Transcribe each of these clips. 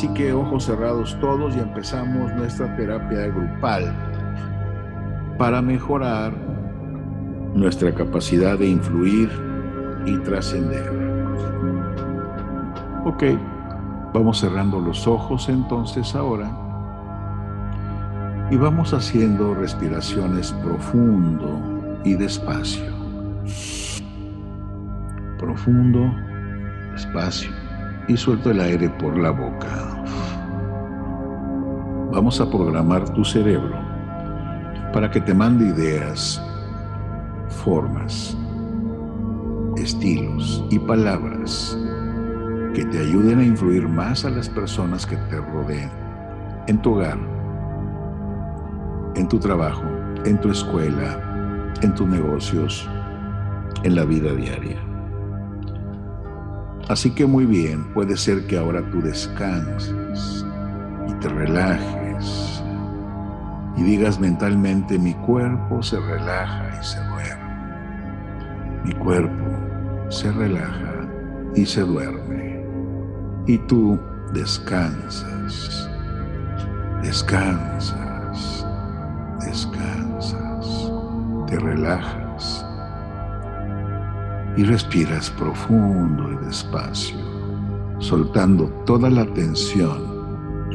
Así que ojos cerrados todos y empezamos nuestra terapia grupal para mejorar nuestra capacidad de influir y trascender. Ok, vamos cerrando los ojos entonces ahora y vamos haciendo respiraciones profundo y despacio. Profundo, despacio y suelto el aire por la boca. Vamos a programar tu cerebro para que te mande ideas, formas, estilos y palabras que te ayuden a influir más a las personas que te rodeen en tu hogar, en tu trabajo, en tu escuela, en tus negocios, en la vida diaria. Así que muy bien, puede ser que ahora tú descanses te relajes y digas mentalmente, mi cuerpo se relaja y se duerme. Mi cuerpo se relaja y se duerme. Y tú descansas, descansas, descansas, te relajas y respiras profundo y despacio, soltando toda la tensión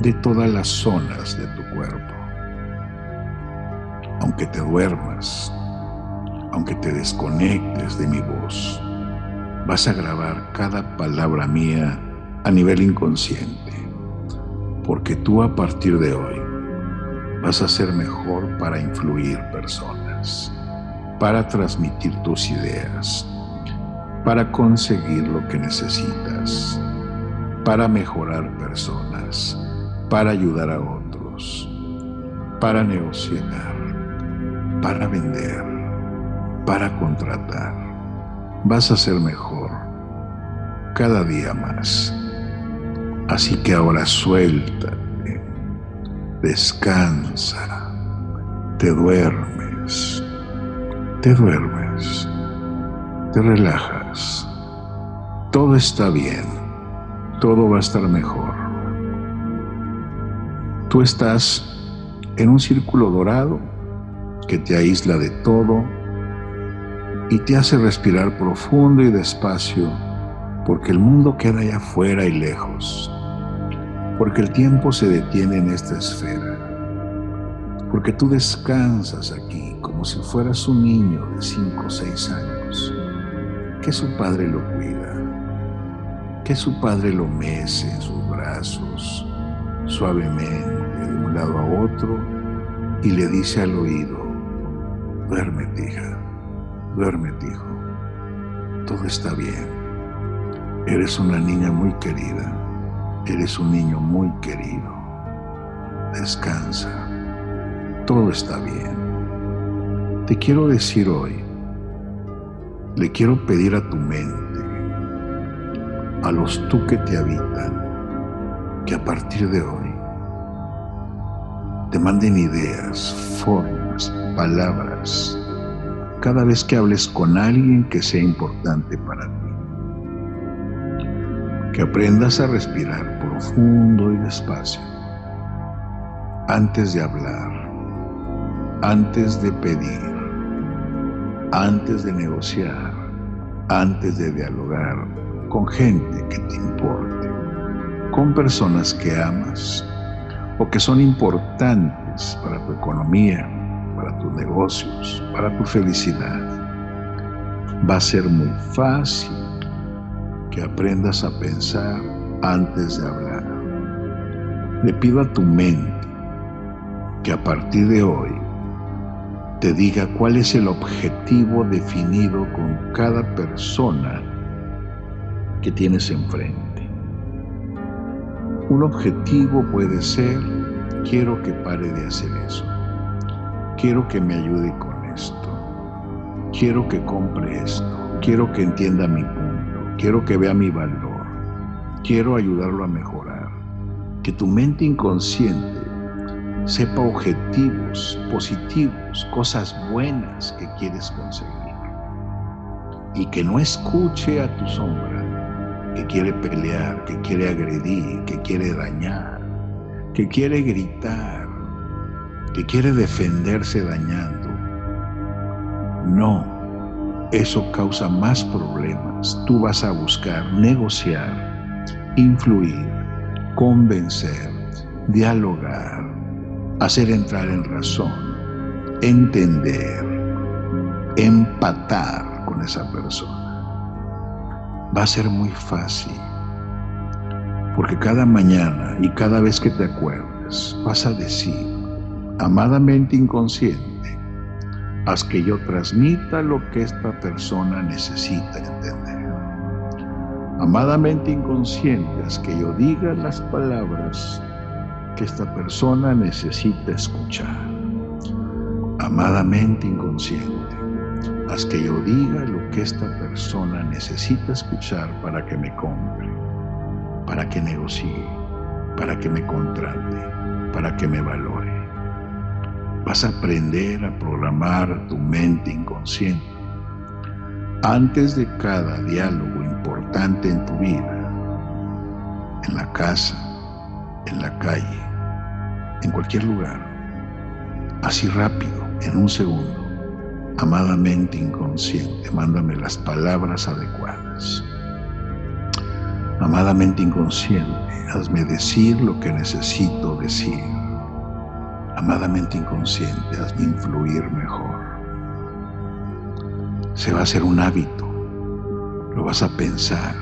de todas las zonas de tu cuerpo. Aunque te duermas, aunque te desconectes de mi voz, vas a grabar cada palabra mía a nivel inconsciente, porque tú a partir de hoy vas a ser mejor para influir personas, para transmitir tus ideas, para conseguir lo que necesitas, para mejorar personas, para ayudar a otros, para negociar, para vender, para contratar. Vas a ser mejor cada día más. Así que ahora suéltate, descansa, te duermes, te duermes, te relajas. Todo está bien, todo va a estar mejor. Tú estás en un círculo dorado que te aísla de todo y te hace respirar profundo y despacio porque el mundo queda allá afuera y lejos, porque el tiempo se detiene en esta esfera, porque tú descansas aquí como si fueras un niño de 5 o 6 años, que su padre lo cuida, que su padre lo mece en sus brazos suavemente de un lado a otro y le dice al oído, duérmete hija, duérmete hijo, todo está bien. Eres una niña muy querida. Eres un niño muy querido. Descansa. Todo está bien. Te quiero decir hoy, le quiero pedir a tu mente, a los tú que te habitan, que a partir de hoy te manden ideas, formas, palabras, cada vez que hables con alguien que sea importante para ti. Que aprendas a respirar profundo y despacio. Antes de hablar, antes de pedir, antes de negociar, antes de dialogar con gente que te importe, con personas que amas o que son importantes para tu economía, para tus negocios, para tu felicidad. Va a ser muy fácil que aprendas a pensar antes de hablar. Le pido a tu mente que a partir de hoy te diga cuál es el objetivo definido con cada persona que tienes enfrente. Un objetivo puede ser, quiero que pare de hacer eso, quiero que me ayude con esto, quiero que compre esto, quiero que entienda mi punto Quiero que vea mi valor. Quiero ayudarlo a mejorar. Que tu mente inconsciente sepa objetivos positivos, cosas buenas que quieres conseguir. Y que no escuche a tu sombra, que quiere pelear, que quiere agredir, que quiere dañar, que quiere gritar, que quiere defenderse dañando. No, eso causa más problemas. Tú vas a buscar negociar, influir, convencer, dialogar, hacer entrar en razón, entender, empatar con esa persona. Va a ser muy fácil, porque cada mañana y cada vez que te acuerdes vas a decir, amadamente inconsciente, haz que yo transmita lo que esta persona necesita entender. Amadamente inconsciente, haz que yo diga las palabras que esta persona necesita escuchar. Amadamente inconsciente, haz que yo diga lo que esta persona necesita escuchar para que me compre, para que negocie, para que me contrate, para que me valore. Vas a aprender a programar tu mente inconsciente. Antes de cada diálogo importante en tu vida, en la casa, en la calle, en cualquier lugar, así rápido, en un segundo, amadamente inconsciente, mándame las palabras adecuadas. Amadamente inconsciente, hazme decir lo que necesito decir amadamente inconsciente, hazme influir mejor. Se va a hacer un hábito, lo vas a pensar,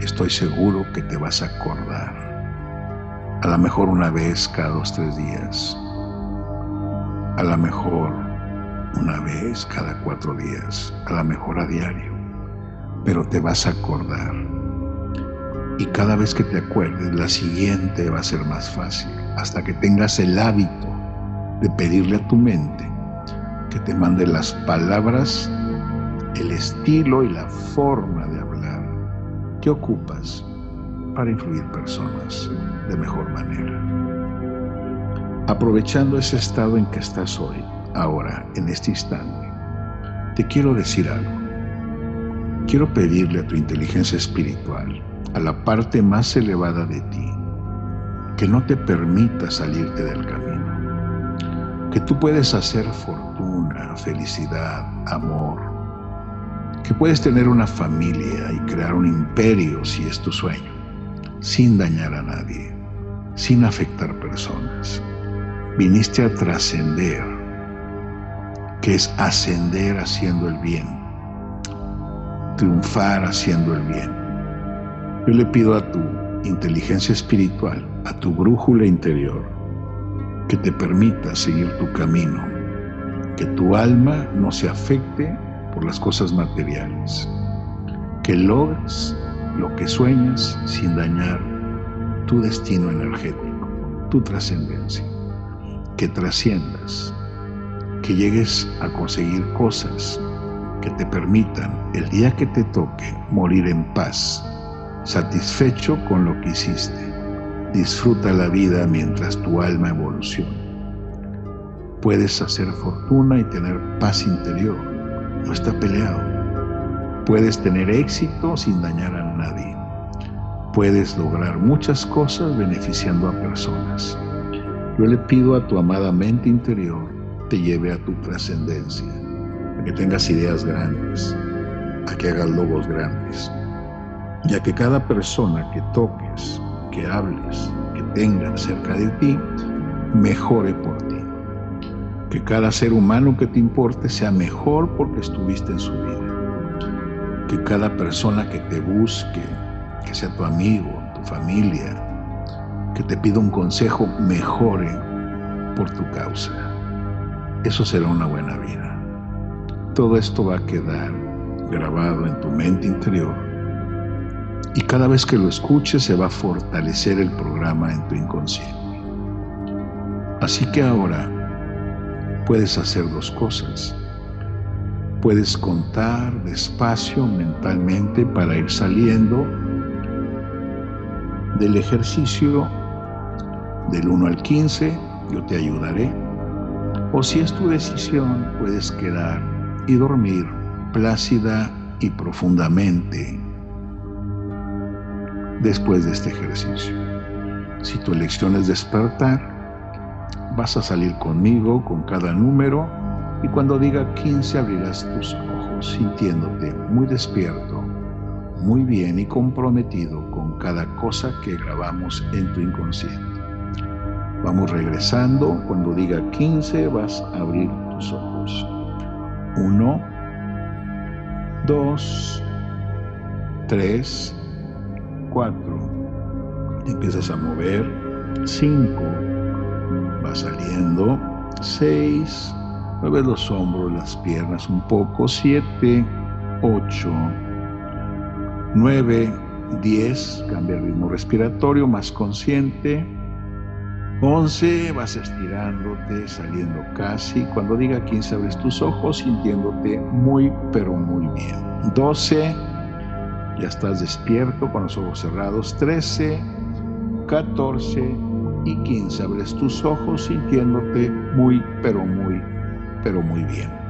estoy seguro que te vas a acordar. A lo mejor una vez cada dos, tres días. A lo mejor una vez cada cuatro días. A lo mejor a diario. Pero te vas a acordar. Y cada vez que te acuerdes, la siguiente va a ser más fácil. Hasta que tengas el hábito de pedirle a tu mente que te mande las palabras, el estilo y la forma de hablar que ocupas para influir personas de mejor manera. Aprovechando ese estado en que estás hoy, ahora, en este instante, te quiero decir algo. Quiero pedirle a tu inteligencia espiritual, a la parte más elevada de ti, que no te permita salirte del camino que tú puedes hacer fortuna, felicidad, amor, que puedes tener una familia y crear un imperio si es tu sueño, sin dañar a nadie, sin afectar personas. Viniste a trascender, que es ascender haciendo el bien, triunfar haciendo el bien. Yo le pido a tu inteligencia espiritual, a tu brújula interior, que te permita seguir tu camino, que tu alma no se afecte por las cosas materiales, que logres lo que sueñas sin dañar tu destino energético, tu trascendencia, que trasciendas, que llegues a conseguir cosas que te permitan el día que te toque morir en paz, satisfecho con lo que hiciste Disfruta la vida mientras tu alma evoluciona. Puedes hacer fortuna y tener paz interior. No está peleado. Puedes tener éxito sin dañar a nadie. Puedes lograr muchas cosas beneficiando a personas. Yo le pido a tu amada mente interior te lleve a tu trascendencia, a que tengas ideas grandes, a que hagas logos grandes, y a que cada persona que toques que hables, que tengas cerca de ti, mejore por ti. Que cada ser humano que te importe sea mejor porque estuviste en su vida. Que cada persona que te busque, que sea tu amigo, tu familia, que te pida un consejo, mejore por tu causa. Eso será una buena vida. Todo esto va a quedar grabado en tu mente interior y cada vez que lo escuches se va a fortalecer el programa en tu inconsciente. Así que ahora puedes hacer dos cosas. Puedes contar despacio mentalmente para ir saliendo del ejercicio del 1 al 15, yo te ayudaré. O si es tu decisión, puedes quedar y dormir plácida y profundamente después de este ejercicio. Si tu elección es despertar, vas a salir conmigo con cada número y cuando diga 15 abrirás tus ojos sintiéndote muy despierto, muy bien y comprometido con cada cosa que grabamos en tu inconsciente. Vamos regresando, cuando diga 15 vas a abrir tus ojos. 1, 2, 3, 4. Empiezas a mover. 5. Va saliendo. 6. Mueves los hombros, las piernas un poco. 7, 8, 9, 10. Cambia el ritmo respiratorio, más consciente. 11, vas estirándote, saliendo casi. Cuando diga 15, abres tus ojos sintiéndote muy, pero muy bien. 12, ya estás despierto con los ojos cerrados. 13, 14 y 15, abres tus ojos sintiéndote muy, pero muy, pero muy bien.